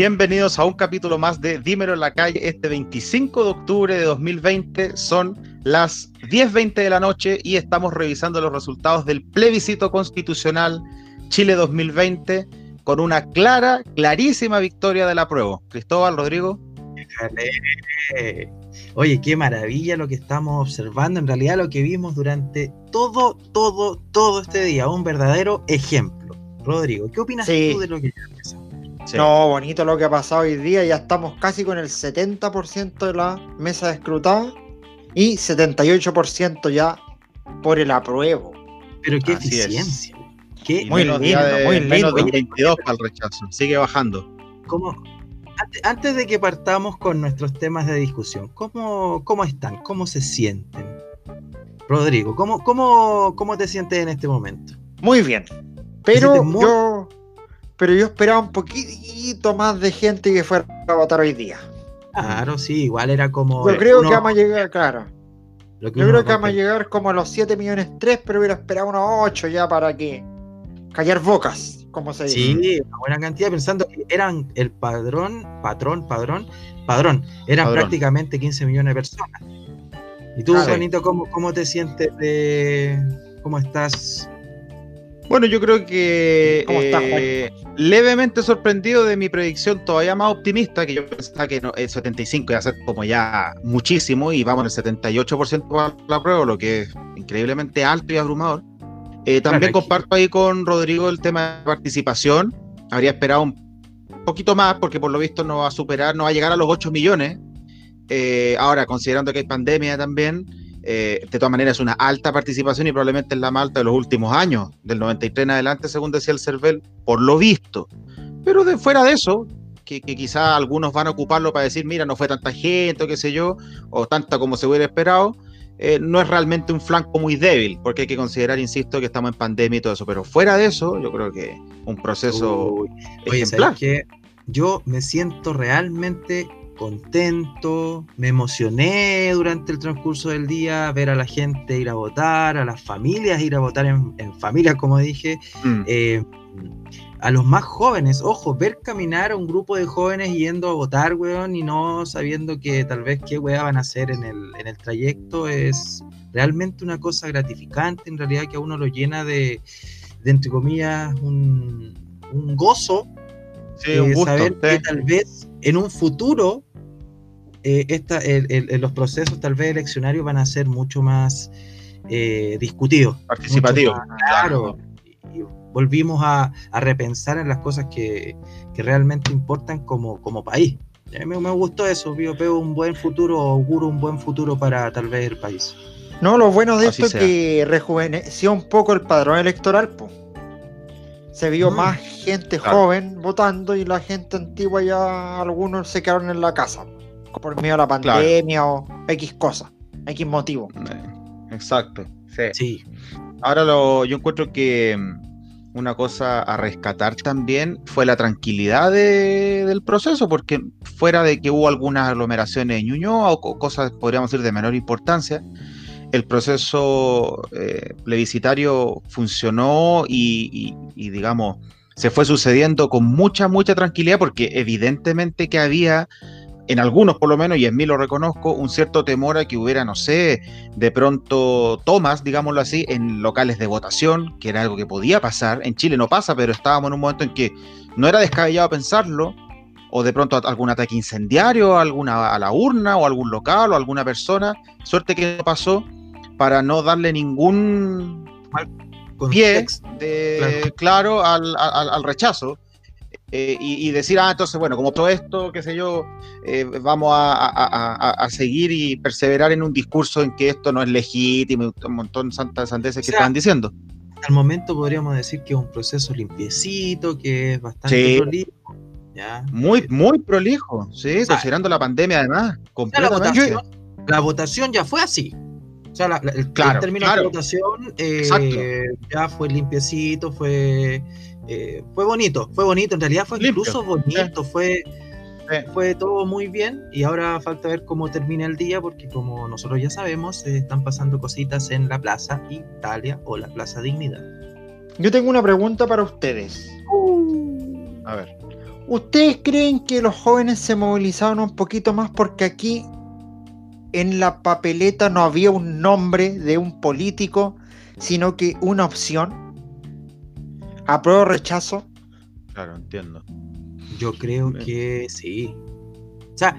Bienvenidos a un capítulo más de Dímelo en la calle. Este 25 de octubre de 2020 son las 10.20 de la noche y estamos revisando los resultados del plebiscito constitucional Chile 2020 con una clara, clarísima victoria de la prueba. Cristóbal, Rodrigo. Oye, qué maravilla lo que estamos observando, en realidad lo que vimos durante todo, todo, todo este día, un verdadero ejemplo. Rodrigo, ¿qué opinas tú de lo que ya No, bonito lo que ha pasado hoy día, ya estamos casi con el 70% de la mesa de escrutada y 78% ya por el apruebo. Pero qué eficiencia. Qué muy lindo, muy lindo. 22 para el rechazo, sigue bajando. ¿Cómo, antes de que partamos con nuestros temas de discusión, ¿cómo, cómo están? ¿Cómo se sienten? Rodrigo, ¿cómo, cómo, cómo te sientes en este momento? Muy bien. Pero yo, pero yo esperaba un poquito más de gente que fuera a votar hoy día. Claro, sí, igual era como. Yo creo que vamos a llegar, claro. yo creo que vamos a llegar como a los 7 millones 3, pero hubiera esperado unos 8 ya para que callar bocas. Sí, una buena cantidad, pensando que eran el padrón, patrón, padrón, padrón, eran prácticamente 15 millones de personas. ¿Y tú, Juanito, ¿cómo, te sientes de. ¿Cómo estás? Bueno, yo creo que eh, levemente sorprendido de mi predicción todavía más optimista, que yo pensaba que el 75 iba a ser como ya muchísimo y vamos en el 78% para la prueba, lo que es increíblemente alto y abrumador. Eh, también comparto ahí con Rodrigo el tema de participación. Habría esperado un poquito más porque por lo visto no va a superar, no va a llegar a los 8 millones. Eh, ahora, considerando que hay pandemia también, eh, de todas maneras es una alta participación y probablemente es la más alta de los últimos años, del 93 en adelante, según decía el CERVEL, por lo visto. Pero de fuera de eso, que, que quizás algunos van a ocuparlo para decir, mira, no fue tanta gente o qué sé yo, o tanta como se hubiera esperado, eh, no es realmente un flanco muy débil, porque hay que considerar, insisto, que estamos en pandemia y todo eso. Pero fuera de eso, yo creo que un proceso Uy, ejemplar. que yo me siento realmente contento, me emocioné durante el transcurso del día, ver a la gente ir a votar, a las familias ir a votar en, familias, como dije. Mm. Eh, a los más jóvenes, ojo, ver caminar a un grupo de jóvenes yendo a votar, weón, y no sabiendo que tal vez qué weá van a hacer en el, en el trayecto es realmente una cosa gratificante, en realidad que a uno lo llena de, de entre comillas, un, un gozo. Sí, un gusto, saber que tal vez en un futuro eh, esta, el, los procesos tal vez eleccionarios van a ser mucho más eh, discutidos. Participativos. Claro volvimos a, repensar en las cosas que, realmente importan como, como país. A mí me gustó eso, yo veo un buen futuro, auguro un buen futuro para tal vez el país. No, lo bueno de esto es que rejuveneció un poco el padrón electoral. Se vio mm. más gente joven votando y la gente antigua ya algunos se quedaron en la casa por miedo a la pandemia o X cosa, X motivo. Eh, exacto, sí. Ahora lo, yo encuentro que una cosa a rescatar también fue la tranquilidad del proceso, porque fuera de que hubo algunas aglomeraciones en Ñuñoa o cosas, podríamos decir, de menor importancia, el proceso eh, plebiscitario funcionó y, y, digamos, se fue sucediendo con mucha, mucha tranquilidad, porque evidentemente que había en algunos por lo menos, y en mí lo reconozco, un cierto temor a que hubiera, no sé, de pronto tomas, digámoslo así, en locales de votación, que era algo que podía pasar. En Chile no pasa, pero estábamos en un momento en que no era descabellado pensarlo, o de pronto algún ataque incendiario alguna, a la urna, o algún local, o alguna persona. Suerte que no pasó para no darle ningún pie de, claro, al, al rechazo. Eh, y, decir, ah, entonces, bueno, como todo esto, qué sé yo, eh, vamos a, seguir y perseverar en un discurso en que esto no es legítimo, un montón de santas sandeces que están diciendo. Al momento podríamos decir que es un proceso limpiecito, que es bastante prolijo. Muy, muy prolijo, sí, considerando la pandemia además. Completamente. La votación, ya fue así. O sea, el, término de la votación eh, ya fue limpiecito, fue eh, fue bonito, fue bonito, en realidad fue incluso bonito, fue, fue todo muy bien y ahora falta ver cómo termina el día porque como nosotros ya sabemos, están pasando cositas en la Plaza Italia o la Plaza Dignidad. Yo tengo una pregunta para ustedes. Uh. A ver. ¿Ustedes creen que los jóvenes se movilizaron un poquito más porque aquí en la papeleta no había un nombre de un político, sino que una opción? ¿Apruebo o rechazo? Claro, entiendo. Yo creo que sí. O sea,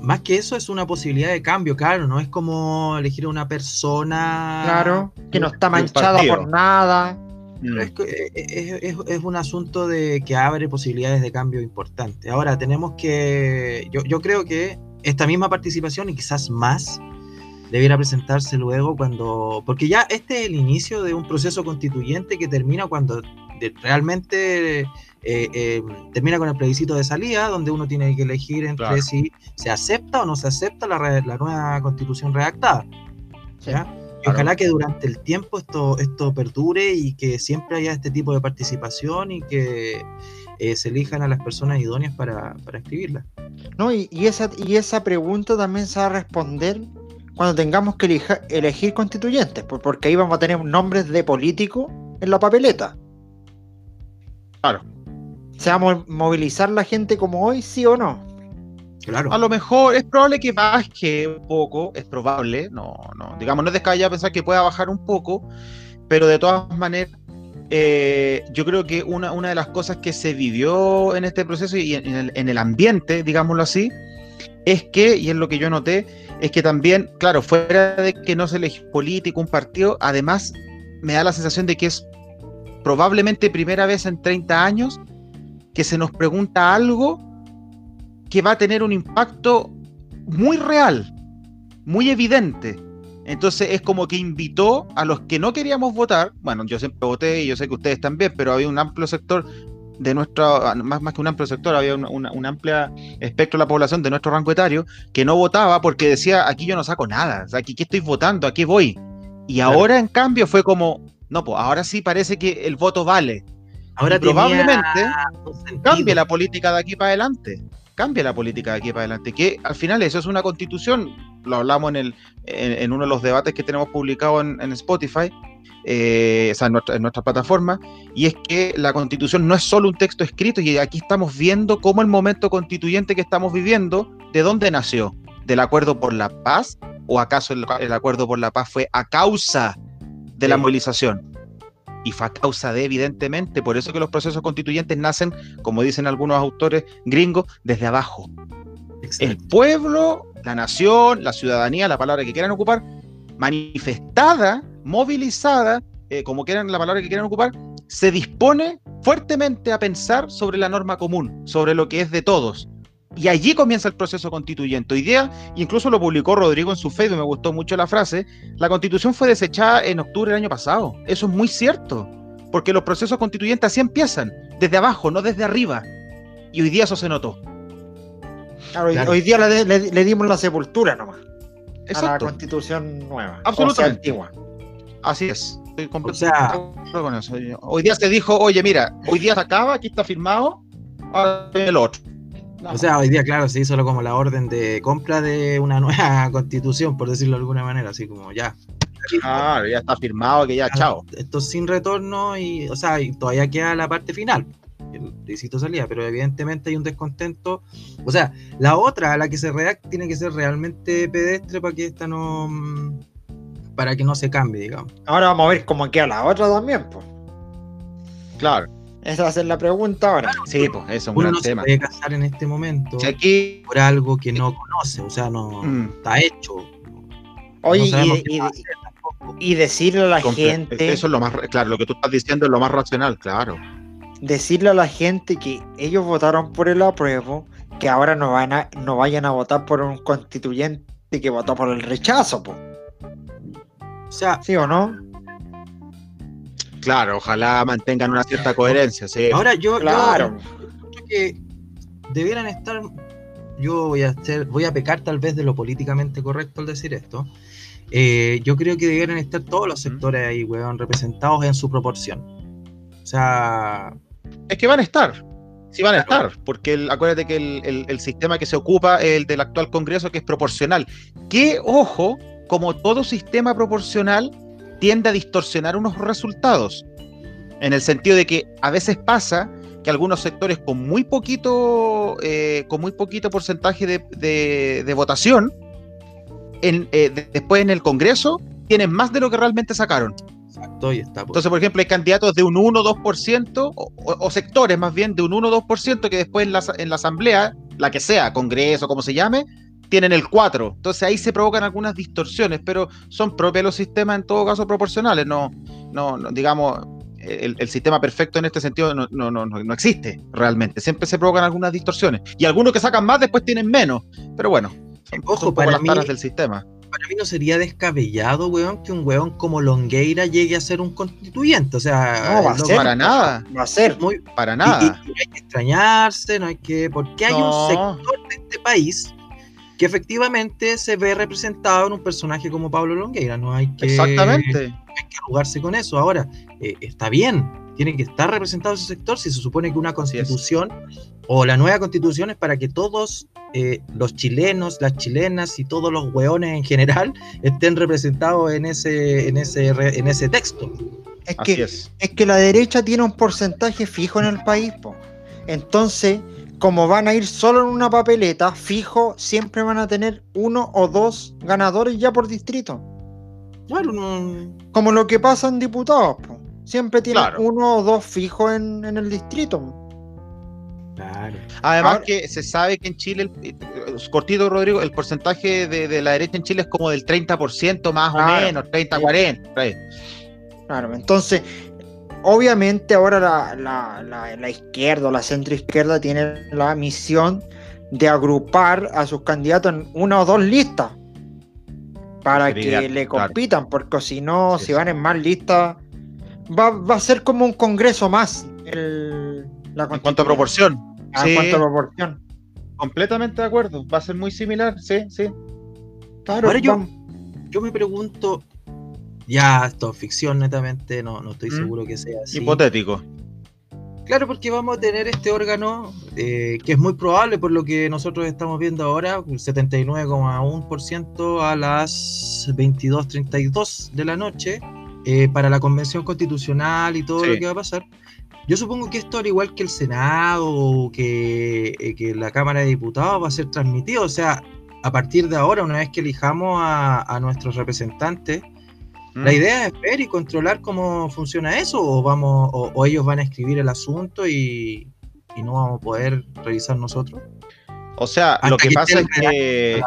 más que eso es una posibilidad de cambio, claro, no es como elegir a una persona. Claro, que no está manchada por nada. Mm. Es, un asunto de que abre posibilidades de cambio importantes. Ahora, tenemos que. Yo, yo creo que esta misma participación y quizás más debiera presentarse luego cuando. Porque ya este es el inicio de un proceso constituyente que termina cuando realmente eh, eh, termina con el plebiscito de salida, donde uno tiene que elegir entre si se acepta o no se acepta la, nueva constitución redactada. Y ojalá que durante el tiempo esto, esto perdure y que siempre haya este tipo de participación y que eh, se elijan a las personas idóneas para, escribirla. No, y, esa, y esa pregunta también se va a responder cuando tengamos que elegir constituyentes, porque ahí vamos a tener nombres de políticos en la papeleta. Claro. ¿Se va a movilizar la gente como hoy, sí o no? Claro. A lo mejor es probable que baje un poco, es probable, no, no, digamos, no es descabellado pensar que pueda bajar un poco, pero de todas maneras, eh, yo creo que una, una, de las cosas que se vivió en este proceso y en el, ambiente, digámoslo así, es que, y es lo que yo noté, es que también, claro, fuera de que no se elige político, un partido, además me da la sensación de que es probablemente primera vez en 30 años que se nos pregunta algo que va a tener un impacto muy real, muy evidente. Entonces es como que invitó a los que no queríamos votar, bueno, yo siempre voté y yo sé que ustedes también, pero había un amplio sector de nuestro, más, más que un amplio sector, había un amplia espectro de la población de nuestro rango etario que no votaba porque decía, aquí yo no saco nada, aquí ¿qué estoy votando? ¿A qué voy? Y ahora en cambio fue como, no, pues ahora sí parece que el voto vale. Ahora probablemente cambie la política de aquí para adelante. Cambia la política de aquí para adelante. Que al final eso es una constitución. Lo hablamos en, el, en, uno de los debates que tenemos publicado en, Spotify, eh, o sea, en nuestra, en nuestra, plataforma, y es que la constitución no es solo un texto escrito, y aquí estamos viendo cómo el momento constituyente que estamos viviendo, ¿de dónde nació? ¿Del acuerdo por la paz? ¿O acaso el, el acuerdo por la paz fue a causa de la movilización? y fue a causa de, evidentemente, por eso que los procesos constituyentes nacen, como dicen algunos autores gringos, desde abajo. El pueblo, la nación, la ciudadanía, la palabra que quieran ocupar, manifestada, movilizada, eh, como quieran la palabra que quieran ocupar, se dispone fuertemente a pensar sobre la norma común, sobre lo que es de todos. Y allí comienza el proceso constituyente. Hoy día, incluso lo publicó Rodrigo en su Facebook, me gustó mucho la frase, la constitución fue desechada en octubre del año pasado. Eso es muy cierto, porque los procesos constituyentes así empiezan, desde abajo, no desde arriba. Y hoy día eso se notó. Hoy, día le, dimos la sepultura nomás. A la constitución nueva. Absolutamente. antigua. Así es. o sea, con eso. Hoy día se dijo, oye, mira, hoy día se acaba, aquí está firmado, ahora el otro. O sea, hoy día, claro, se hizo como la orden de compra de una nueva constitución, por decirlo de alguna manera, así como ya. Claro, ya está firmado que ya, chao. Esto sin retorno y, o sea, todavía queda la parte final. El plebiscito salía, pero evidentemente hay un descontento. O sea, la otra, la que se redacta, tiene que ser realmente pedestre para que esta no. para que no se cambie, digamos. Ahora vamos a ver cómo queda la otra también, pues. Claro. Esa va a ser la pregunta ahora. Sí, pues eso es un no tema. se puede casar en este momento aquí... por algo que no conoce, o sea, no mm. está hecho. Oye, y, decirle a la gente. Eso es lo más. Claro, lo que tú estás diciendo es lo más racional, claro. Decirle a la gente que ellos votaron por el apruebo, que ahora no, van a, no vayan a votar por un constituyente que votó por el rechazo, pues. O sea, ¿sí o no? Claro, ojalá mantengan una cierta coherencia, sí. Ahora yo, claro. creo que debieran estar, yo voy a hacer, voy a pecar tal vez de lo políticamente correcto al decir esto. Eh, yo creo que debieran estar todos los sectores ahí, weón, representados en su proporción. O sea. Es que van a estar. Sí van a estar, porque acuérdate que el, el, sistema que se ocupa es el del actual Congreso, que es proporcional. Que, ojo, como todo sistema proporcional, tiende a distorsionar unos resultados. En el sentido de que a veces pasa que algunos sectores con muy poquito, eh, con muy poquito porcentaje de, votación, en, eh, después en el Congreso, tienen más de lo que realmente sacaron. Exacto, y está. Entonces, por ejemplo, hay candidatos de un 1 2%, o, o, sectores más bien de un 1 2%, que después en la, en la Asamblea, la que sea, Congreso, como se llame, tienen el 4. Entonces ahí se provocan algunas distorsiones, pero son propios los sistemas en todo caso proporcionales. No, no, digamos, el, sistema perfecto en este sentido no, no, no, no, existe realmente. Siempre se provocan algunas distorsiones. Y algunos que sacan más después tienen menos. Pero bueno, son, Ojo, para las mí, del sistema. Para mí no sería descabellado, weón, que un weón como Longueira llegue a ser un constituyente. O sea, no va a ser. Para nada. Va a ser. Muy, para nada. no hay que extrañarse, no hay que. Porque hay un sector de este país que efectivamente se ve representado en un personaje como Pablo Longueira. No hay que, Exactamente. Hay que jugarse con eso. Ahora, eh, está bien, tiene que estar representado ese sector si se supone que una constitución o la nueva constitución es para que todos eh, los chilenos, las chilenas y todos los hueones en general estén representados en ese, en ese, en ese texto. Es que, es. que la derecha tiene un porcentaje fijo en el país, entonces como van a ir solo en una papeleta, fijo, siempre van a tener uno o dos ganadores ya por distrito. Claro, Como lo que pasa en diputados, siempre tienen uno o dos fijos en, el distrito. Claro. Además que se sabe que en Chile, eh, cortito Rodrigo, el porcentaje de, la derecha en Chile es como del 30% más o menos, 30-40. Claro, entonces obviamente ahora la, la, la, izquierda o la centroizquierda tiene la misión de agrupar a sus candidatos en una o dos listas para que le compitan, porque si no, si van en más listas, va, a ser como un congreso más. El, la en cuanto a proporción. Ah, en cuanto a proporción. Completamente de acuerdo, va a ser muy similar, sí, sí. Claro, Ahora yo, yo me pregunto, ya, esto es ficción netamente, no, no estoy mm. seguro que sea así. Hipotético. Claro, porque vamos a tener este órgano eh, que es muy probable por lo que nosotros estamos viendo ahora, el 79,1% a las 22.32 de la noche, eh, para la convención constitucional y todo lo que va a pasar. Yo supongo que esto, al igual que el Senado o que, eh, que la Cámara de Diputados, va a ser transmitido. O sea, a partir de ahora, una vez que elijamos a, a nuestros representantes, la mm. idea es ver y controlar cómo funciona eso, o vamos, o, ellos van a escribir el asunto y, no vamos a poder revisar nosotros. O sea, lo que, pasa es que.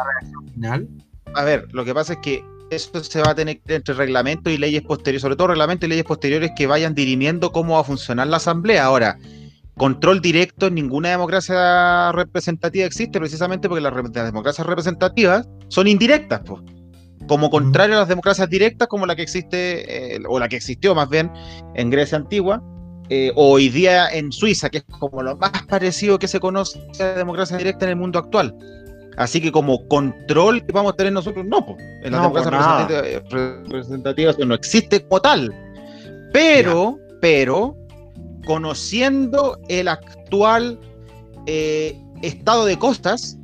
A ver, lo que pasa es que eso se va a tener entre reglamento y leyes posteriores, sobre todo reglamento y leyes posteriores que vayan dirimiendo cómo va a funcionar la asamblea. Ahora, control directo en ninguna democracia representativa existe precisamente porque las, democracias representativas son indirectas, pues como contrario a las democracias directas como la que existe, eh, o la que existió más bien en Grecia antigua, eh, o hoy día en Suiza, que es como lo más parecido que se conoce a la democracia directa en el mundo actual. Así que como control que vamos a tener nosotros, no, pues, en las democracias representativas, no existe como tal. Pero, pero, conociendo el actual eh, estado de costas,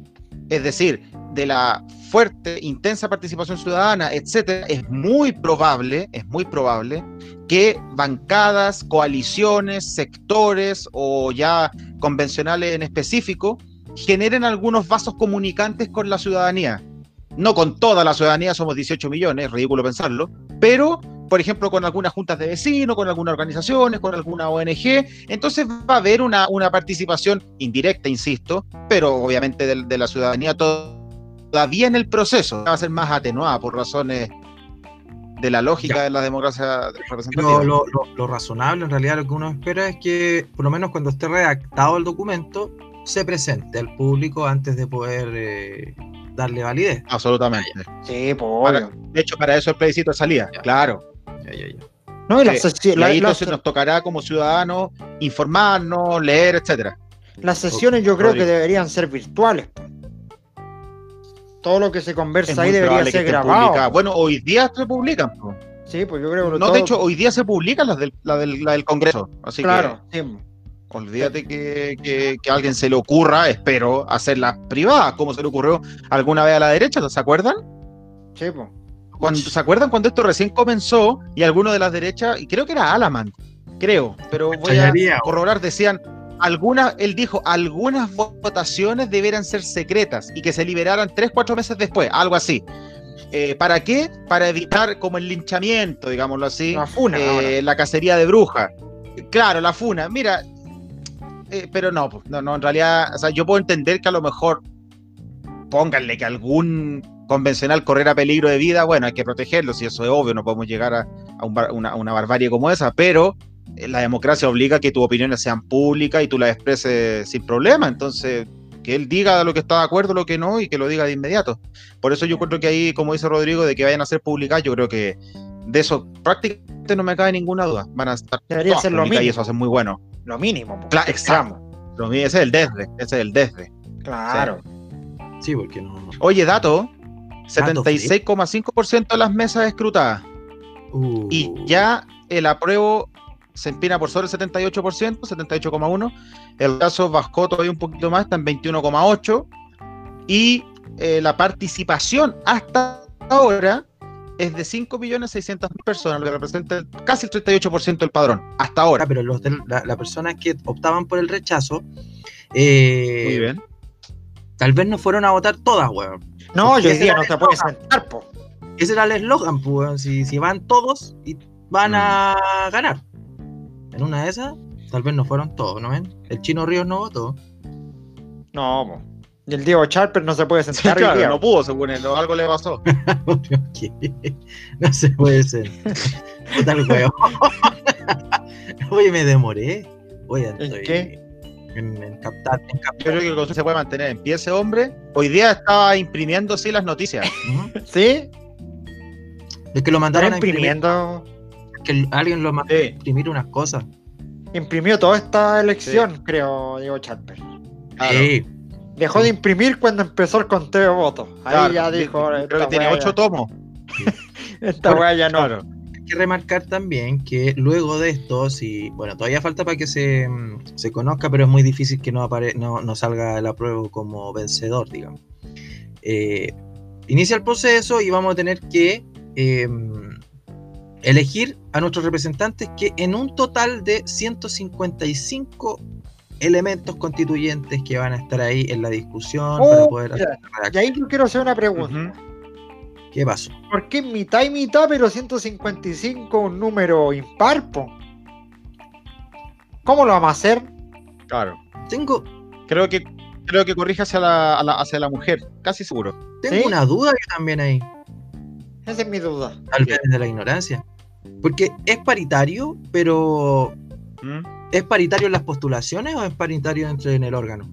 es decir, de la fuerte, intensa participación ciudadana, etcétera, es muy probable, es muy probable que bancadas, coaliciones, sectores o ya convencionales en específico generen algunos vasos comunicantes con la ciudadanía. No con toda la ciudadanía, somos 18 millones, ridículo pensarlo, pero por ejemplo, con algunas juntas de vecinos, con algunas organizaciones, con alguna ONG. Entonces va a haber una, una participación indirecta, insisto, pero obviamente de, la ciudadanía todavía en el proceso va a ser más atenuada por razones de la lógica de la democracia representativa. Lo, lo, razonable, en realidad, lo que uno espera es que, por lo menos cuando esté redactado el documento, se presente al público antes de poder eh, darle validez. Absolutamente. Sí, pues. de hecho, para eso el plebiscito salía, claro. No, y, ahí entonces nos tocará como ciudadanos informarnos, leer, etcétera. Las sesiones yo creo que deberían ser virtuales todo lo que se conversa ahí debería ser grabado. Bueno, hoy día se publican. Sí, pues yo creo que No, de hecho, hoy día se publican las del, la del, Congreso. Así claro, que. Olvídate que, que, a alguien se le ocurra, espero, hacerlas privadas, como se le ocurrió alguna vez a la derecha, ¿se acuerdan? Sí, pues. Cuando, ¿Se acuerdan cuando esto recién comenzó y algunos de las derechas, y creo que era Alaman, creo, pero voy a corroborar, decían, algunas, él dijo, algunas votaciones deberían ser secretas y que se liberaran tres, cuatro meses después, algo así. Eh, ¿Para qué? Para evitar como el linchamiento, digámoslo así. La funa. eh, la cacería de brujas. Claro, la funa. Mira, eh, pero no, pues, no, no, en realidad, o sea, yo puedo entender que a lo mejor pónganle que algún convencional corriera peligro de vida, bueno, hay que protegerlo, si eso es obvio, no podemos llegar a, a un bar- una, una barbarie como esa, pero la democracia obliga a que tus opiniones sean públicas y tú las expreses sin problema, entonces que él diga lo que está de acuerdo, lo que no, y que lo diga de inmediato. Por eso yo encuentro que ahí, como dice Rodrigo, de que vayan a ser publicadas, yo creo que de eso prácticamente no me cabe ninguna duda. Van a estar Debería todas ser lo y mínimo. eso ser muy bueno. Lo mínimo. Claro, exacto. Lo mío- ese es el desde, ese es el desde. Claro. Sí, porque no. Oye, dato, Dato, 76,5% de las mesas escrutadas. Uh, Y ya el apruebo se empina por sobre el 78%, 78,1%. El caso bajó todavía un poquito más, está en 21,8%. Y eh, la participación hasta ahora es de 5.600.000 personas, lo que representa casi el 38% del padrón. Hasta ahora. Ah, pero los de la- las personas que optaban por el rechazo, eh, Muy bien. tal vez no fueron a votar todas, weón. No, Porque yo hoy día no te puedes sentar, po. Ese era el eslogan, pues, weón. Si, si van todos y van a ganar. En una de esas, tal vez no fueron todos, ¿no ven? El chino Ríos no votó. No, po. Y el Diego Charper no se puede sentar hoy claro, día. no pudo, según él, algo le pasó. No se puede. Puta el weón. Oye, me demoré. Oye, ¿En estoy qué? En, en captar, en Yo creo que el Consejo se puede mantener en pie ese hombre. Hoy día estaba imprimiendo sí las noticias. ¿Sí? Es que lo mandaron a imprimir, imprimiendo. Que alguien lo mandó Sí. a imprimir unas cosas. Imprimió toda esta elección, creo, Diego Charper. Claro. Sí. Dejó de imprimir cuando empezó el conteo de votos. Ahí Claro, ya di- dijo. Creo que tiene ocho tomos. Esta weá ya no. Claro. Hay que remarcar también que luego de esto, si, bueno, todavía falta para que se, mm, se conozca, pero es muy difícil que no, apare, no, no salga el apruebo como vencedor, digamos. Eh, inicia el proceso y vamos a tener que eh, elegir a nuestros representantes que en un total de 155 elementos constituyentes que van a estar ahí en la discusión Oh, para poder hacer la Y ahí yo quiero hacer una pregunta. ¿Qué pasó? ¿Por qué mitad y mitad, pero 155 un número impar, po? ¿Cómo lo vamos a hacer? Claro. Tengo, Creo que creo que corrige hacia la, a la- hacia la mujer, casi seguro. tengo ¿Sí? una duda yo también ahí. Esa es mi duda. Tal vez desde la ignorancia. Porque es paritario, pero ¿Mm? ¿es paritario en las postulaciones o es paritario entre en el órgano?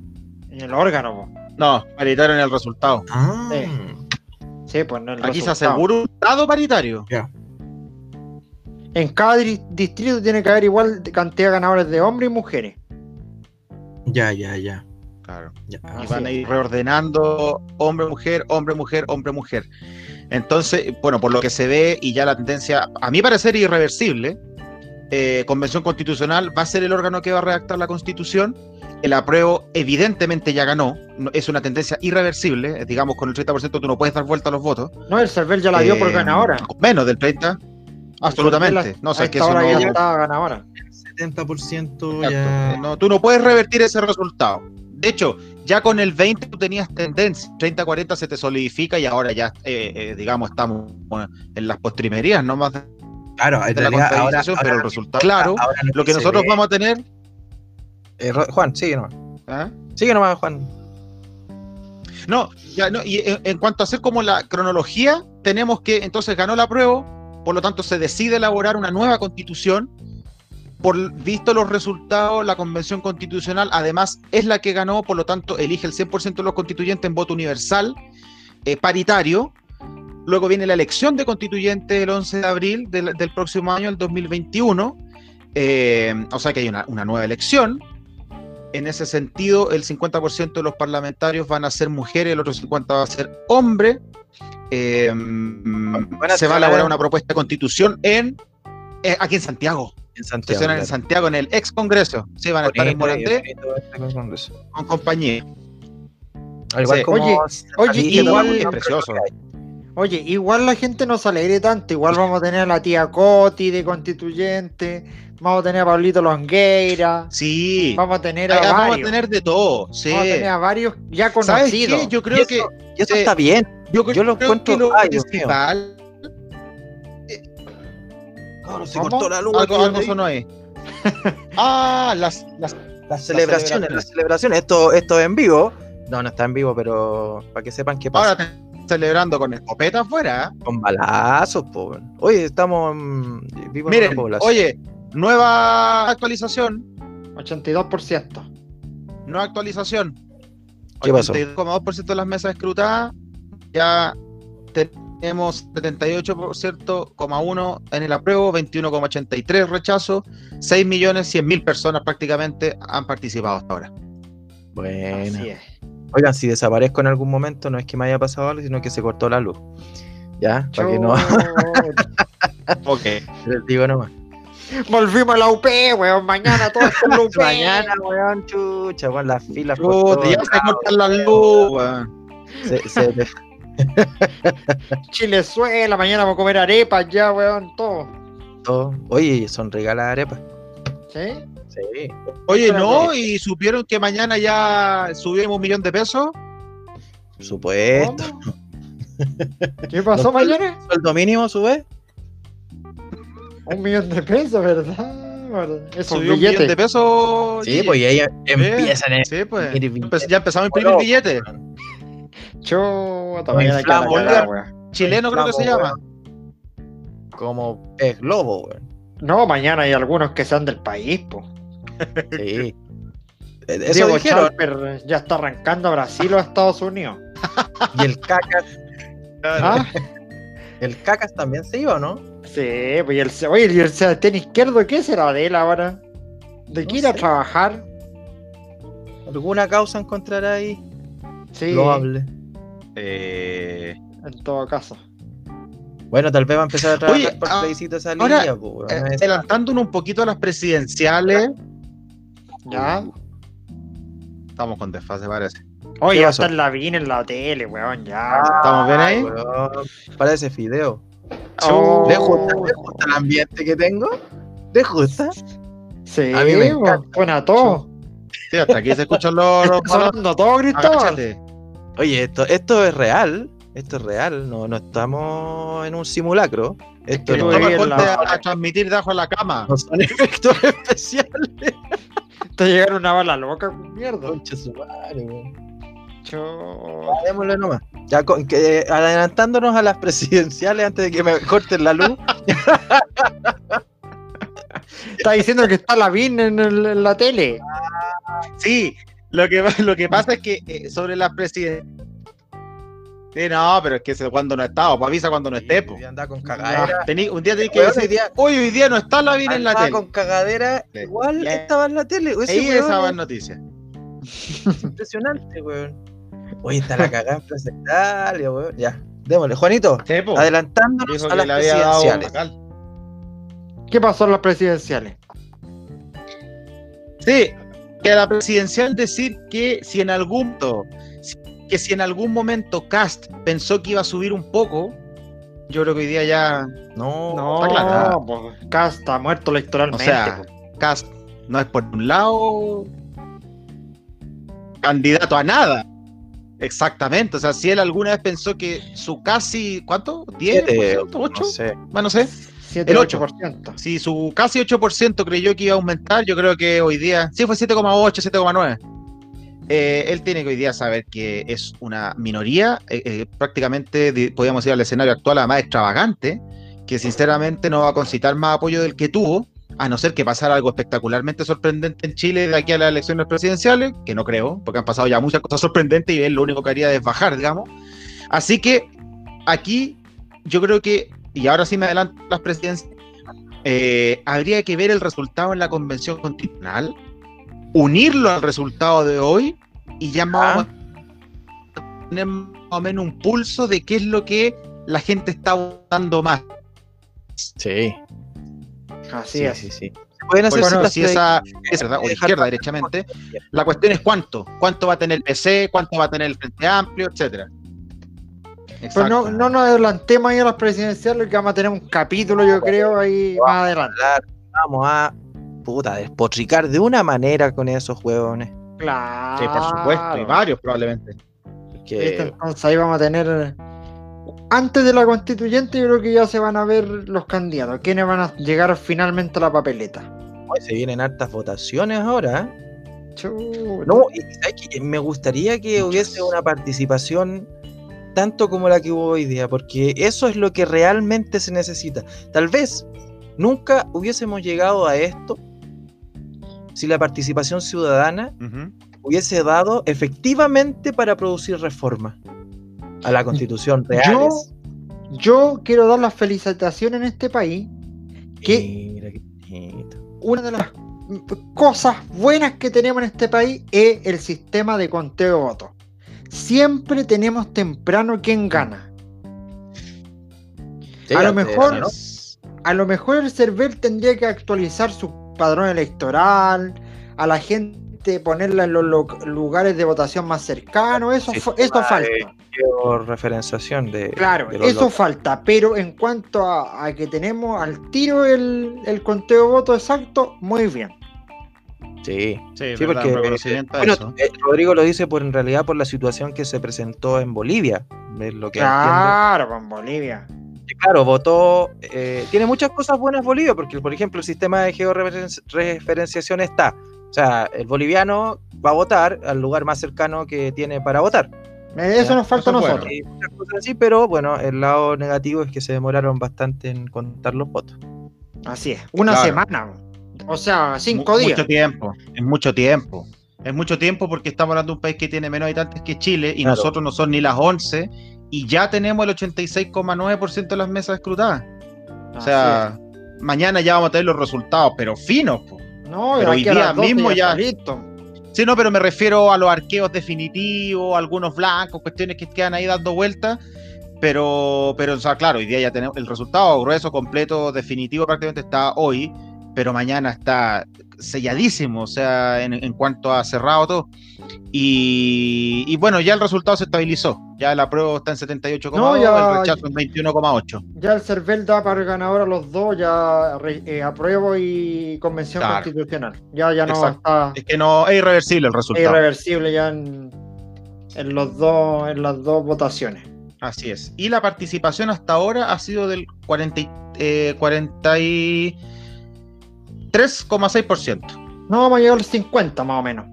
En el órgano, po. No, paritario en el resultado. Ah, Sí. Sí, pues no el Aquí se asegura un dado paritario. ya. En cada di- distrito tiene que haber igual cantidad de ganadores de hombres y mujeres. Ya, ya, ya. Claro. ya. Y van a ir reordenando hombre, mujer, hombre, mujer, hombre, mujer. Entonces, bueno, por lo que se ve y ya la tendencia, a mi parecer irreversible, eh, Convención Constitucional va a ser el órgano que va a redactar la Constitución. El apruebo evidentemente ya ganó, es una tendencia irreversible, eh, digamos con el 30% tú no puedes dar vuelta a los votos. No, el Cervel ya la dio por Eh, ganadora. Menos del 30, absolutamente. No, o sea, que eso no- ya estaba ganadora. 70% Exacto. ya. No, tú no puedes revertir ese resultado. De hecho, ya con el 20 tú tenías tendencia, 30-40 se te solidifica y ahora ya, eh, eh, digamos, estamos en las postrimerías, no más de Claro, en la realidad ahora, pero el resultado, claro, ahora lo que nosotros ve- vamos a tener, Eh, Juan, sigue nomás. ¿ah? Sigue nomás, Juan. no, ya no, y en, en cuanto a hacer como la cronología, tenemos que, entonces ganó la prueba, por lo tanto se decide elaborar una nueva constitución, por visto los resultados, la convención constitucional además es la que ganó, por lo tanto elige el 100% de los constituyentes en voto universal, eh, paritario. Luego viene la elección de constituyentes el 11 de abril del, del próximo año, el 2021. eh, o sea que hay una, una nueva elección. En ese sentido, el 50% de los parlamentarios van a ser mujeres, el otro 50% va a ser hombre. Eh, se va a elaborar una propuesta de constitución en eh, aquí en Santiago. En van en Santiago, en el ex Congreso. Sí, van a estar en Morandé con compañía. Al igual Sí. como Oye, oye, igual- Es precioso. Oye, igual la gente no se alegre tanto, igual vamos a tener a la tía Coti de constituyente, Vamos a tener a Pablito Longueira. Sí. Vamos a tener a varios. Vamos a tener de todo. Sí. Vamos a tener a varios ya conocidos. Yo creo que. Y eso está bien. Yo, yo lo encuentro. lo principal. Claro, se cortó la luz. Algo, algo sonó ahí. ah, las, las, las celebraciones, las celebraciones. Esto, esto es en vivo. No, no está en vivo, pero para que sepan qué pasa. Ahora celebrando con escopeta afuera. Con balazos, po. Oye, estamos vivos Miren, en población. Oye, nueva actualización. 82%. Nueva actualización. ¿Qué pasó? 82,2% de las mesas escrutadas. Ya tenemos 78,1 en el apruebo, 21,83 rechazo, 6 millones 100 mil personas prácticamente han participado hasta ahora. Bueno. Oigan, si desaparezco en algún momento, no es que me haya pasado algo, sino que se cortó la luz. ¿Ya? Para que no. ok. Les digo nomás. Volvimos a la UP, weón. Mañana todo es con la UP. Mañana, weón, chucha, weón, las filas. Chuta, ya se cortan la luz, weón. Se, se, Chilezuela, mañana vamos a comer arepas ya, weón, todo. Todo. Oye, son regalas arepas. ¿Sí? Sí. Oye, ¿no? ¿Y supieron que mañana ya subimos un millón de pesos? Por supuesto. ¿Qué pasó mañana? ¿El mínimo sube? Un millón de pesos, ¿verdad? Eso un millón de pesos. Sí, pues ya empiezan. Sí, pues. Ya empezamos a imprimir billetes. Yo Chileno creo que se llama. Como es globo, No, mañana hay algunos que sean del país, po. Sí. Eso Diego ya está arrancando a Brasil o a Estados Unidos. y el Cacas. ¿Ah? El Cacas también se iba, ¿no? Sí, pues y el, oye, y el tenis izquierdo, ¿qué será de él ahora? ¿De qué ir a trabajar? ¿Alguna causa encontrará ahí? Sí. Loable. Eh... En todo caso. Bueno, tal vez va a empezar a trabajar por ah, esa línea, pues, eh, adelantándonos un poquito a las presidenciales. Ya. Estamos con desfase, parece. Oye, ya está en la VIN en la tele, weón, ya. ¿Estamos bien ahí? parece fideo. Oh. ¿Le, gusta, el ambiente que tengo? ¿Le gusta? Sí, a mí me encanta. todo. Sí, hasta aquí se escuchan los. Sonando todo, Cristóbal. Oye, esto, esto es real. Esto es real. No, no estamos en un simulacro. Esto no es la... a transmitir debajo de la cama. No son efectos especiales. Te llegaron una bala loca, mierda. Concha su madre, Démosle nomás. Ya que, adelantándonos a las presidenciales antes de que me corten la luz. Está diciendo que está la VIN en, la tele. Sí, lo que, lo que pasa es que eh, sobre la presidencia. Sí, no, pero es que cuando no está, o pues avisa cuando no esté. Pues. anda con cagadera. un día tenés que decir, día, hoy, hoy día no está la VIN en la tele. con cagadera, igual estaba en la tele. Ahí estaba en noticias. Impresionante, weón. Oye, está la cagada presidencial, weón. Ya, démosle. Juanito, adelantándonos a las presidenciales. ¿Qué pasó en las presidenciales? Sí, a la presidencial decir que si en algún que si en algún momento Cast pensó que iba a subir un poco, yo creo que hoy día ya no, no está claro. Pues, Cast está muerto electoralmente. O sea, pues. Cast no es por un lado candidato a nada. Exactamente, o sea, si él alguna vez pensó que su casi, ¿cuánto? ¿10%? ¿8%? No sé. Bueno, no sé el 8%. Si su casi 8% creyó que iba a aumentar, yo creo que hoy día, sí fue 7,8, 7,9. Eh, él tiene que hoy día saber que es una minoría, eh, eh, prácticamente podríamos ir al escenario actual, a más extravagante, que sinceramente no va a concitar más apoyo del que tuvo, a no ser que pasara algo espectacularmente sorprendente en Chile de aquí a las elecciones presidenciales, que no creo, porque han pasado ya muchas cosas sorprendentes y él lo único que haría es bajar, digamos. Así que aquí yo creo que y ahora sí me adelanto las presidencias, eh, habría que ver el resultado en la convención constitucional, unirlo al resultado de hoy y ya vamos a tener más o menos un pulso de qué es lo que la gente está votando más. Sí. Así es. Sí, sí. Pueden hacer si esa, verdad, o izquierda, derechamente. La cuestión es cuánto. ¿Cuánto va a tener el PC? ¿Cuánto va a tener el Frente Amplio? Etcétera. Pero no, no nos adelantemos ahí a las presidenciales, que vamos a tener un capítulo, yo creo, ahí más adelante. Vamos a puta, despotricar de una manera con esos huevones. Claro. Sí, por supuesto, y varios probablemente. Entonces ahí vamos a tener. Antes de la constituyente, yo creo que ya se van a ver los candidatos. ¿Quiénes van a llegar finalmente a la papeleta? se vienen hartas votaciones ahora. ¿eh? No, me gustaría que hubiese una participación tanto como la que hubo hoy día, porque eso es lo que realmente se necesita. Tal vez nunca hubiésemos llegado a esto si la participación ciudadana hubiese dado efectivamente para producir reformas a la constitución real. Yo, quiero dar las felicitaciones en este país que una de las cosas buenas que tenemos en este país es el sistema de conteo de votos. Siempre tenemos temprano quién gana. a lo mejor, a lo mejor el CERVEL tendría que actualizar su padrón electoral, a la gente ponerla en los lugares de votación más cercanos, eso, eso falta. referenciación de. Claro, eso falta, pero en cuanto a, que tenemos al tiro el, el conteo de votos exacto, muy bien. Sí, sí, porque eh, Rodrigo lo dice por en realidad por la situación que se presentó en Bolivia. lo que claro, en Bolivia. claro, votó. Eh, tiene muchas cosas buenas Bolivia, porque por ejemplo el sistema de georreferenciación está. O sea, el boliviano va a votar al lugar más cercano que tiene para votar. Eh, eso nos falta a nosotros. Sí, pero bueno, el lado negativo es que se demoraron bastante en contar los votos. Así es, una semana. O sea, cinco días. Mucho tiempo, es mucho tiempo. Es mucho tiempo porque estamos hablando de un país que tiene menos habitantes que Chile y nosotros no son ni las 11 y ya tenemos el 86,9% de las mesas escrutadas. O sea, mañana ya vamos a tener los resultados, pero finos. No, pero hoy día mismo ya. Sí, no, pero me refiero a los arqueos definitivos, algunos blancos, cuestiones que quedan ahí dando vueltas. Pero, pero, o sea, claro, hoy día ya tenemos el resultado grueso, completo, definitivo prácticamente está hoy pero mañana está selladísimo, o sea, en, cuanto a cerrado todo. Y, bueno, ya el resultado se estabilizó. Ya la prueba está en 78,2, no, el rechazo en 21,8. Ya el CERVEL da para ganador a los dos, ya eh, apruebo y convención constitucional. Ya, ya no está. Es que no, es irreversible el resultado. Es irreversible ya en, los dos, en las dos votaciones. Así es. Y la participación hasta ahora ha sido del 40, eh, 40 y 3,6%. No vamos a llegar al 50 más o menos.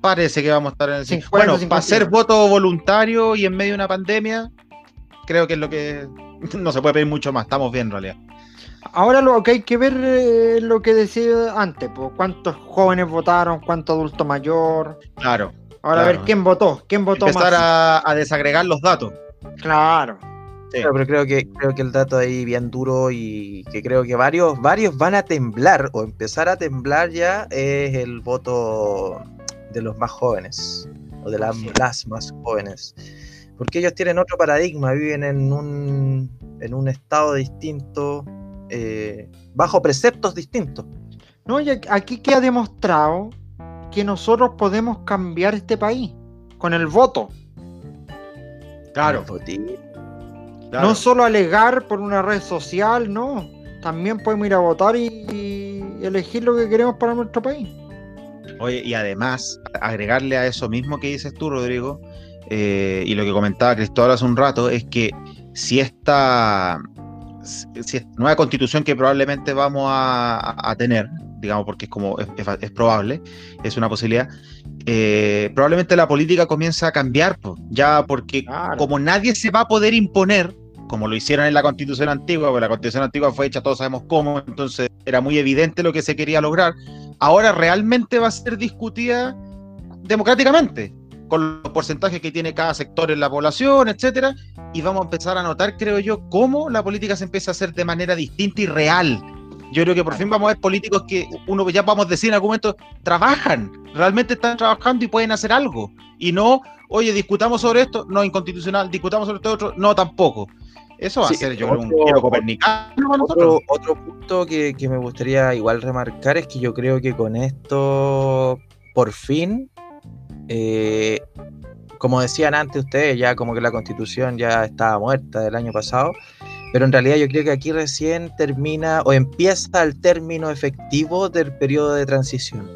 Parece que vamos a estar en el 50. Bueno, para ser voto voluntario y en medio de una pandemia, creo que es lo que no se puede pedir mucho más. Estamos bien en realidad. Ahora lo que hay que ver es lo que decía antes, pues, cuántos jóvenes votaron, cuánto adulto mayor. Claro. Ahora a ver quién votó, quién votó Empezar A, a desagregar los datos. Claro pero creo que, creo que el dato ahí bien duro y que creo que varios, varios van a temblar o empezar a temblar ya es el voto de los más jóvenes o de las, más jóvenes. Porque ellos tienen otro paradigma, viven en un, en un estado distinto, eh, bajo preceptos distintos. No, y aquí queda demostrado que nosotros podemos cambiar este país con el voto. Claro. No solo alegar por una red social, no. También podemos ir a votar y, elegir lo que queremos para nuestro país. Oye, y además, agregarle a eso mismo que dices tú, Rodrigo, eh, y lo que comentaba Cristóbal hace un rato, es que si esta, si nueva constitución que probablemente vamos a, tener, digamos porque es como es, probable, es una posibilidad, eh, probablemente la política comienza a cambiar, ya porque como nadie se va a poder imponer, como lo hicieron en la constitución antigua, porque la constitución antigua fue hecha, todos sabemos cómo, entonces era muy evidente lo que se quería lograr, ahora realmente va a ser discutida democráticamente, con los porcentajes que tiene cada sector en la población, etcétera, y vamos a empezar a notar, creo yo, cómo la política se empieza a hacer de manera distinta y real yo creo que por fin vamos a ver políticos que uno ya vamos a decir en algún momento trabajan, realmente están trabajando y pueden hacer algo. Y no, oye, discutamos sobre esto, no inconstitucional, discutamos sobre esto otro, no tampoco. Eso va a ser, yo creo, un giro copernicano otro, otro, punto que, que, me gustaría igual remarcar es que yo creo que con esto, por fin, eh, como decían antes ustedes, ya como que la constitución ya estaba muerta del año pasado, pero en realidad yo creo que aquí recién termina o empieza el término efectivo del periodo de transición.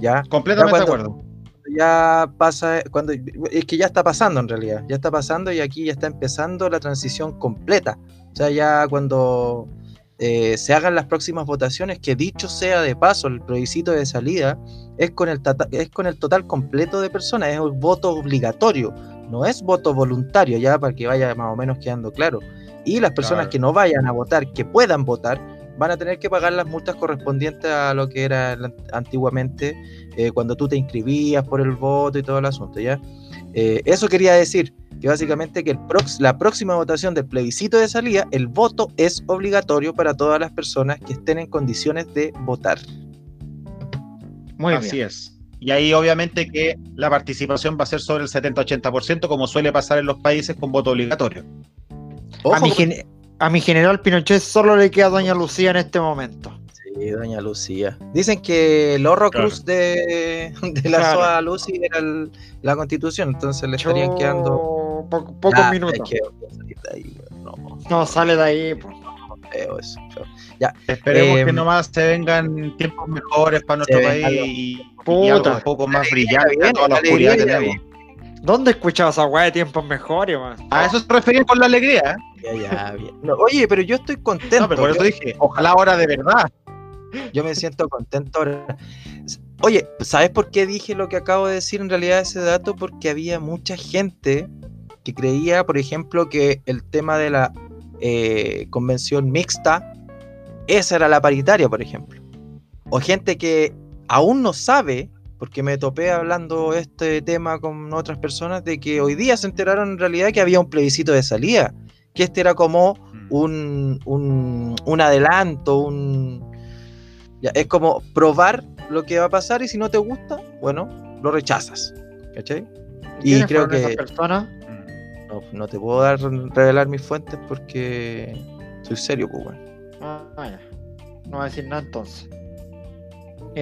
¿ya? Completamente de acuerdo. Ya pasa, cuando, es que ya está pasando en realidad, ya está pasando y aquí ya está empezando la transición completa. O sea, ya cuando eh, se hagan las próximas votaciones, que dicho sea de paso, el plebiscito de salida es con el, es con el total completo de personas, es un voto obligatorio, no es voto voluntario, ya para que vaya más o menos quedando claro. Y las personas que no vayan a votar, que puedan votar, van a tener que pagar las multas correspondientes a lo que era antiguamente eh, cuando tú te inscribías por el voto y todo el asunto, ¿ya? Eh, eso quería decir que básicamente que el la próxima votación del plebiscito de salida, el voto es obligatorio para todas las personas que estén en condiciones de votar. Muy Así es. Y ahí obviamente que la participación va a ser sobre el 70-80%, como suele pasar en los países con voto obligatorio. A, mi a mi general Pinochet solo le queda a Doña Lucía en este momento. Sí, Doña Lucía. Dicen que el horro cruz de, la claro. Lucy era la constitución, entonces le estarían quedando pocos minutos. no. sale de ahí. eso. Ya. Esperemos que em, nomás se vengan tiempos mejores para nuestro país y, un poco más brillante toda la oscuridad que tenemos. ¿Dónde escuchabas esa weá de tiempos mejores, A eso se refería con la alegría. ¿eh? Ya, ya, bien. oye, pero yo estoy contento. No, pero por eso dije, ojalá ahora de verdad. Yo me siento contento ahora. Oye, ¿sabes por qué dije lo que acabo de decir en realidad ese dato? Porque había mucha gente que creía, por ejemplo, que el tema de la eh, convención mixta, esa era la paritaria, por ejemplo. O gente que aún no sabe, porque me topé hablando este tema con otras personas, de que hoy día se enteraron en realidad que había un plebiscito de salida, que este era como mm. un, un, un adelanto, un, es como probar lo que va a pasar y si no te gusta, bueno, lo rechazas. ¿Cachai? Y creo que. Persona? No, no, te puedo dar revelar mis fuentes porque soy serio, pues, bueno. Ah, ya. No voy a decir nada entonces.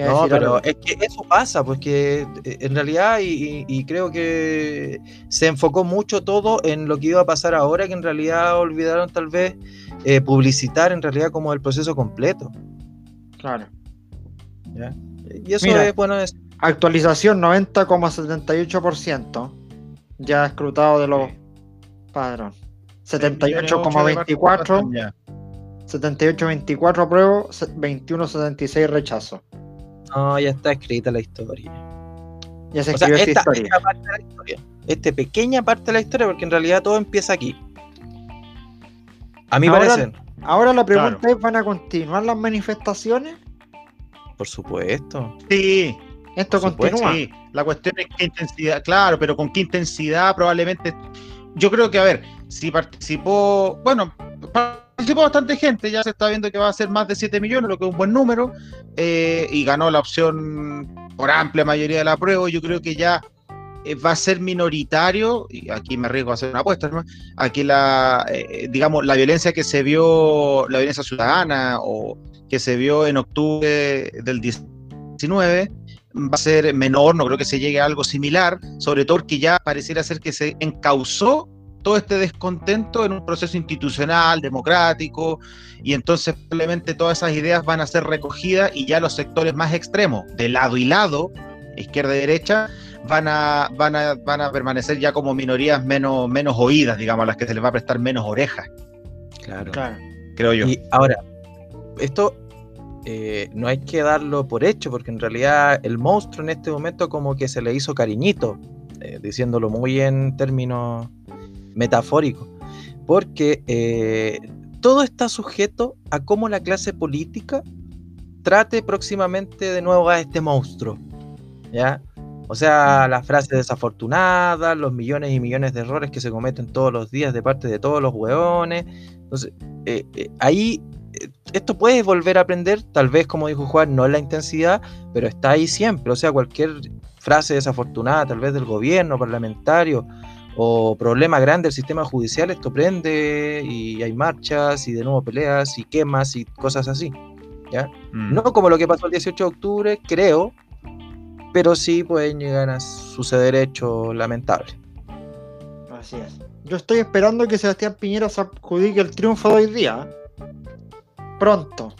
No, pero es que eso pasa, porque eh, en realidad, y, creo que se enfocó mucho todo en lo que iba a pasar ahora, que en realidad olvidaron tal vez eh, publicitar en realidad como el proceso completo. Claro. Y eso es bueno. Es... Actualización 90,78%. Ya escrutado de los padrón. 78,24. 78,24 apruebo, 21,76 rechazo. No, ya está escrita la historia. Ya se escribió esta, historia. Esta parte de la historia. Esta pequeña parte de la historia, porque en realidad todo empieza aquí. A mí parece. Ahora la pregunta es, ¿van a continuar las manifestaciones? Por supuesto. Sí. Esto continúa. Sí. La cuestión es qué intensidad, claro, pero con qué intensidad probablemente. Yo creo que, a ver, si participó, bueno, participó bastante gente, ya se está viendo que va a ser más de 7 millones, lo que es un buen número, eh, y ganó la opción por amplia mayoría de la prueba. Yo creo que ya eh, va a ser minoritario, y aquí me arriesgo a hacer una apuesta, ¿no? aquí la, eh, digamos, la violencia que se vio, la violencia ciudadana o que se vio en octubre del 19, va a ser menor, no creo que se llegue a algo similar, sobre todo porque ya pareciera ser que se encauzó todo este descontento en un proceso institucional, democrático, y entonces probablemente todas esas ideas van a ser recogidas y ya los sectores más extremos, de lado y lado, izquierda y derecha, van a, van a, van a permanecer ya como minorías menos, menos oídas, digamos, a las que se les va a prestar menos orejas. Claro. claro. Creo yo. Y ahora, esto eh, no hay que darlo por hecho, porque en realidad el monstruo en este momento como que se le hizo cariñito, eh, diciéndolo muy en términos metafóricos, porque eh, todo está sujeto a cómo la clase política trate próximamente de nuevo a este monstruo. ¿Ya? O sea, las frases desafortunadas, los millones y millones de errores que se cometen todos los días de parte de todos los hueones. Entonces, eh, eh, ahí eh, esto puede volver a aprender, tal vez como dijo Juan, no en la intensidad, pero está ahí siempre. O sea, cualquier frase desafortunada, tal vez del gobierno, parlamentario, o problema grande del sistema judicial, esto prende y hay marchas y de nuevo peleas y quemas y cosas así. ¿ya? Mm. No como lo que pasó el 18 de octubre, creo, pero sí pueden llegar a suceder hechos lamentables. Así es. Yo estoy esperando que Sebastián Piñera se adjudique el triunfo de hoy día. Pronto.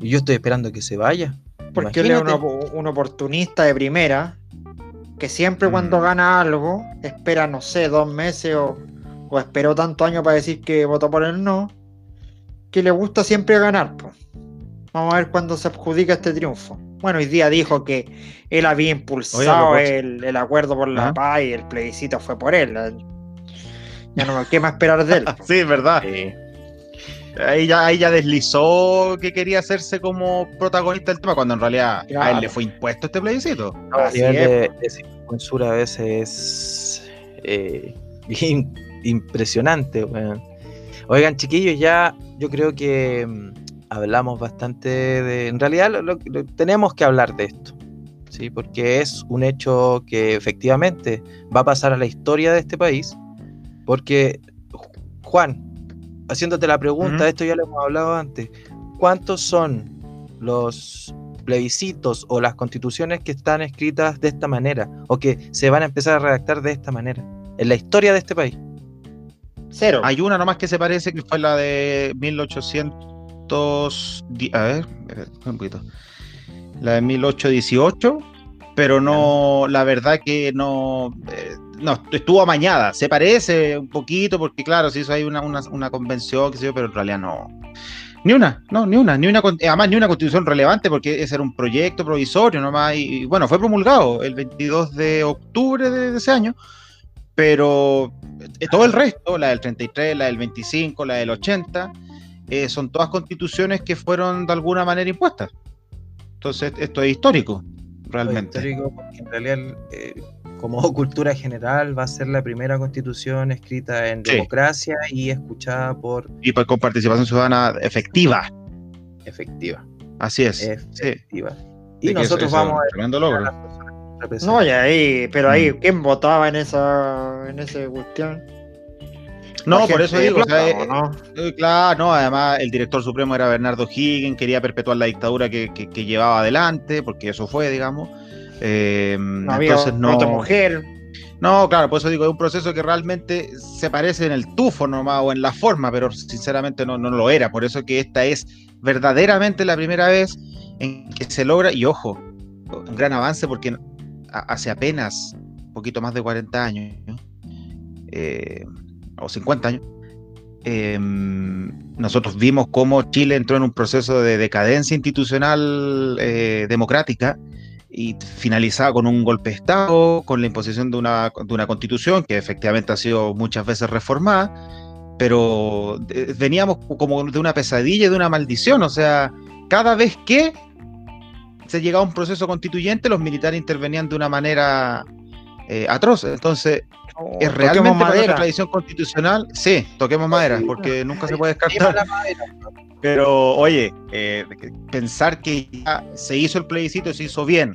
Y yo estoy esperando que se vaya. Porque él es un oportunista de primera que siempre cuando mm. gana algo espera, no sé, dos meses o, o esperó tantos años para decir que votó por el no, que le gusta siempre ganar. Pues. Vamos a ver cuándo se adjudica este triunfo. Bueno, hoy día dijo que él había impulsado el, acuerdo por la paz y el plebiscito fue por él. Ya no me más esperar de él. sí, es verdad. Ahí ya, ahí ya deslizó que quería hacerse como protagonista del tema, cuando en realidad a él le fue impuesto este plebiscito. Así de, censura a veces es eh, impresionante. Oigan, chiquillos, ya yo creo que mm, hablamos bastante de. En realidad, tenemos que hablar de esto. ¿sí? Porque es un hecho que efectivamente va a pasar a la historia de este país. Porque, Juan, haciéndote la pregunta, esto ya lo hemos hablado antes, ¿cuántos son los plebiscitos o las constituciones que están escritas de esta manera o que se van a empezar a redactar de esta manera en la historia de este país? Cero. Hay una nomás que se parece que fue la de 1800. A ver, un poquito. La de 1818, pero no, la verdad que no. Eh, no, estuvo amañada. Se parece un poquito porque, claro, se hizo ahí una, una, convención, que sé yo, pero en realidad no. Ni una, no, ni una, ni una, además ni una constitución relevante porque ese era un proyecto provisorio nomás y, bueno, fue promulgado el 22 de octubre de, ese año, pero eh, todo el resto, la del 33, la del 25, la del 80, eh, son todas constituciones que fueron de alguna manera impuestas. Entonces, esto es histórico, realmente. histórico porque en realidad eh, como cultura general, va a ser la primera constitución escrita en democracia y escuchada por... Y pues con participación ciudadana efectiva. Efectiva. Así es. Efectiva. Y, nosotros vamos a... Tremendo logro. No, ya ahí, pero ahí, mm. ¿quién votaba en esa en ese cuestión? No, por eso digo, eh, eh, claro, no, además el director supremo era Bernardo Higgins, quería perpetuar la dictadura que, que llevaba adelante, porque eso fue, digamos. Eh, no entonces no. mujer. No, claro, por eso digo, es un proceso que realmente se parece en el tufo nomás o en la forma, pero sinceramente no, no lo era. Por eso que esta es verdaderamente la primera vez en que se logra, y ojo, un gran avance porque hace apenas un poquito más de 40 años, eh, o 50 años, em, nosotros vimos cómo Chile entró en un proceso de decadencia institucional eh, democrática y finalizaba con un golpe de Estado, con la imposición de una, de una constitución que efectivamente ha sido muchas veces reformada, pero veníamos como de una pesadilla de una maldición, o sea, cada vez que se llegaba a un proceso constituyente, los militares intervenían de una manera eh, atroz, entonces... Oh, ¿Es realmente para la tradición constitucional? Sí, toquemos madera, porque nunca se puede descartar. Pero oye, eh, pensar que ya se hizo el plebiscito, se hizo bien,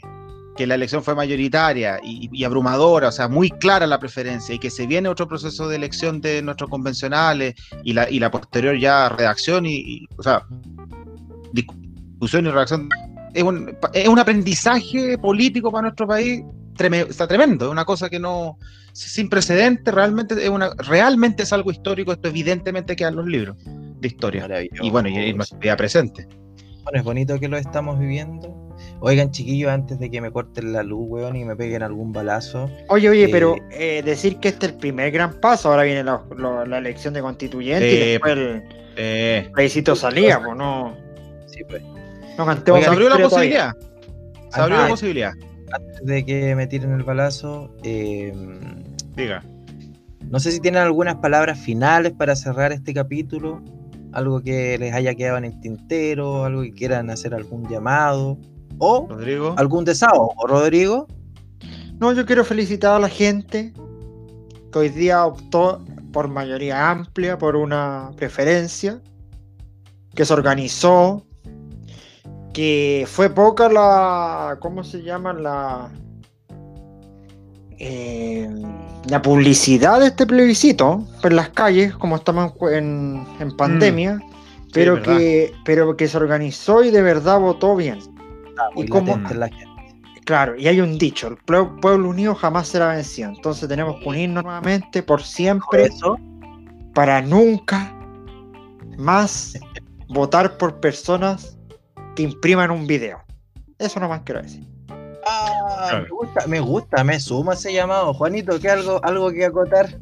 que la elección fue mayoritaria y, abrumadora, o sea, muy clara la preferencia, y que se viene otro proceso de elección de nuestros convencionales y la, y la posterior ya redacción y, o sea, discusión y redacción, es un, es un aprendizaje político para nuestro país está tremendo, es una cosa que no, sin precedente, realmente es, una, realmente es algo histórico, esto evidentemente queda en los libros de historia. Y bueno, y, y nuestra presente. Bueno, es bonito que lo estamos viviendo. Oigan, chiquillos, antes de que me corten la luz, weón, y me peguen algún balazo. Oye, oye, pero eh, decir que este es el primer gran paso, ahora viene la, elección de constituyente y después el eh, salía, pues no. Sí, pues. No cantemos. se abrió la posibilidad. Se abrió la posibilidad. Antes de que me tiren el balazo, eh, diga. No sé si tienen algunas palabras finales para cerrar este capítulo, algo que les haya quedado en el tintero, algo que quieran hacer algún llamado, o Rodrigo. algún desahogo. Rodrigo? No, yo quiero felicitar a la gente que hoy día optó por mayoría amplia, por una preferencia, que se organizó, que fue poca la, ¿cómo se llama? La, eh, la publicidad de este plebiscito en las calles, como estamos en, en pandemia, mm. pero, que, pero que se organizó y de verdad votó bien. y como, la Claro, y hay un dicho, el pueblo unido jamás será vencido. Entonces tenemos que unirnos nuevamente por siempre para nunca más votar por personas que impriman un video. Eso nomás quiero decir. Ah, me, gusta, me gusta, me suma ese llamado. Juanito, ¿qué algo, algo que acotar?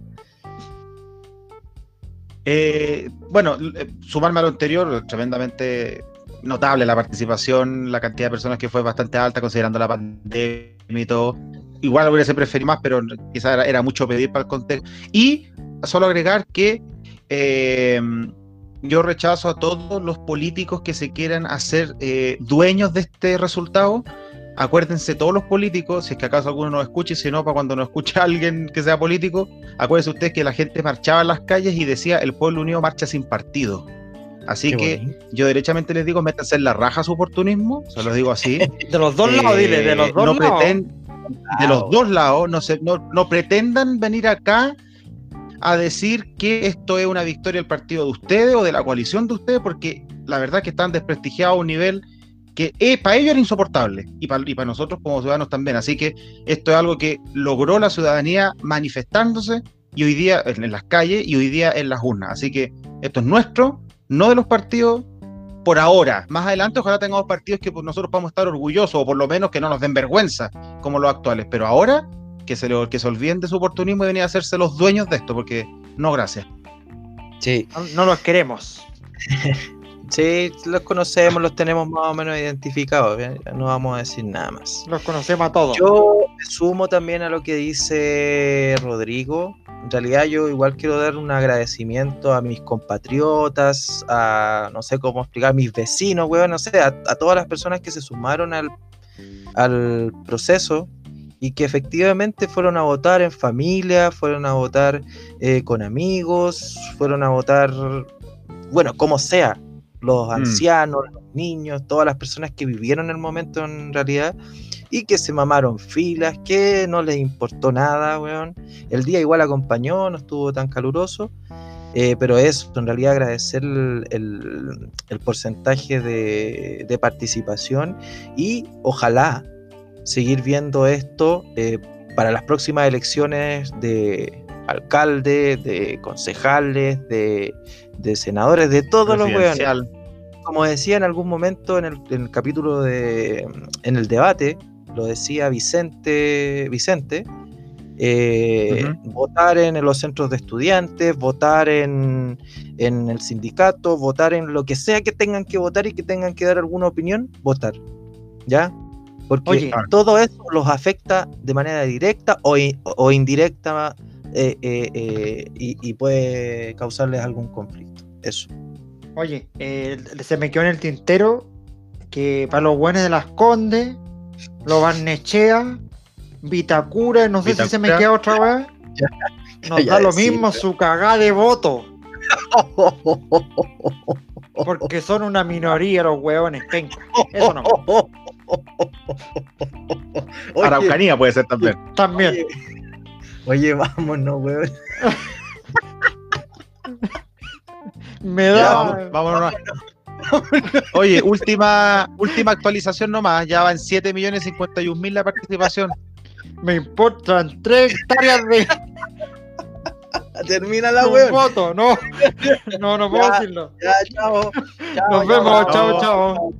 Eh, bueno, eh, sumarme a lo anterior, tremendamente notable la participación, la cantidad de personas que fue bastante alta considerando la pandemia y todo. Igual hubiese preferido más, pero quizás era, mucho pedir para el contexto. Y solo agregar que eh, yo rechazo a todos los políticos que se quieran hacer dueños de este resultado acuérdense todos los políticos, si es que acaso alguno nos escuche, si no, para cuando nos escuche alguien que sea político, acuérdense ustedes que la gente marchaba en las calles y decía el pueblo unido marcha sin partido. Así que yo derechamente les digo, métanse en la raja su oportunismo, se los digo así. de los dos lados, dile, de los dos no lados. de los dos lados, no, se, no, no pretendan venir acá a decir que esto es una victoria del partido de ustedes o de la coalición de ustedes, porque la verdad que están desprestigiados a un nivel que eh, para ellos era insoportable y para, y para nosotros como ciudadanos también. Así que esto es algo que logró la ciudadanía manifestándose y hoy día en las calles y hoy día en las urnas. Así que esto es nuestro, no de los partidos por ahora. Más adelante ojalá tengamos partidos que nosotros podamos estar orgullosos o por lo menos que no nos den vergüenza como los actuales. Pero ahora que se, que se olviden de su oportunismo y venir a hacerse los dueños de esto, porque no, gracias. Sí. no los queremos. Sí, los conocemos, los tenemos más o menos identificados, no vamos a decir nada más. Los conocemos a todos. Yo sumo también a lo que dice Rodrigo. En realidad yo igual quiero dar un agradecimiento a mis compatriotas, a no sé cómo explicar, a mis vecinos, weón, no sé, a, todas las personas que se sumaron al, al proceso y que efectivamente fueron a votar en familia, fueron a votar eh, con amigos, fueron a votar, bueno, como sea, los mm. ancianos, los niños, todas las personas que vivieron el momento en realidad y que se mamaron filas, que no les importó nada, weón. El día igual acompañó, no estuvo tan caluroso, eh, pero eso, en realidad agradecer el, porcentaje de, participación y ojalá seguir viendo esto eh, para las próximas elecciones de alcalde, de concejales, de, senadores, de todos los weones. Como decía en algún momento en el, capítulo de. en el debate, lo decía Vicente, Vicente, eh, votar en los centros de estudiantes, votar en, en, el sindicato, votar en lo que sea que tengan que votar y que tengan que dar alguna opinión, votar. ¿Ya? Porque todo eso los afecta de manera directa o, o indirecta eh, eh, eh, y, puede causarles algún conflicto. Eso. Oye, se me quedó en el tintero que para los buenos de las Condes, lo Barnechea, Vitacura, no sé si se me queda otra vez. Nos da lo mismo su cagada de voto. Porque son una minoría los hueones, Eso no. Araucanía puede ser también. También. Oye, vámonos, weón. Me da. vámonos. Oye, última, última actualización nomás. Ya van 7 millones 51 mil la participación. Me importan 3 hectáreas de. Termina la foto, no. No, no puedo decirlo. Ya, chao. Nos vemos, chao, chao.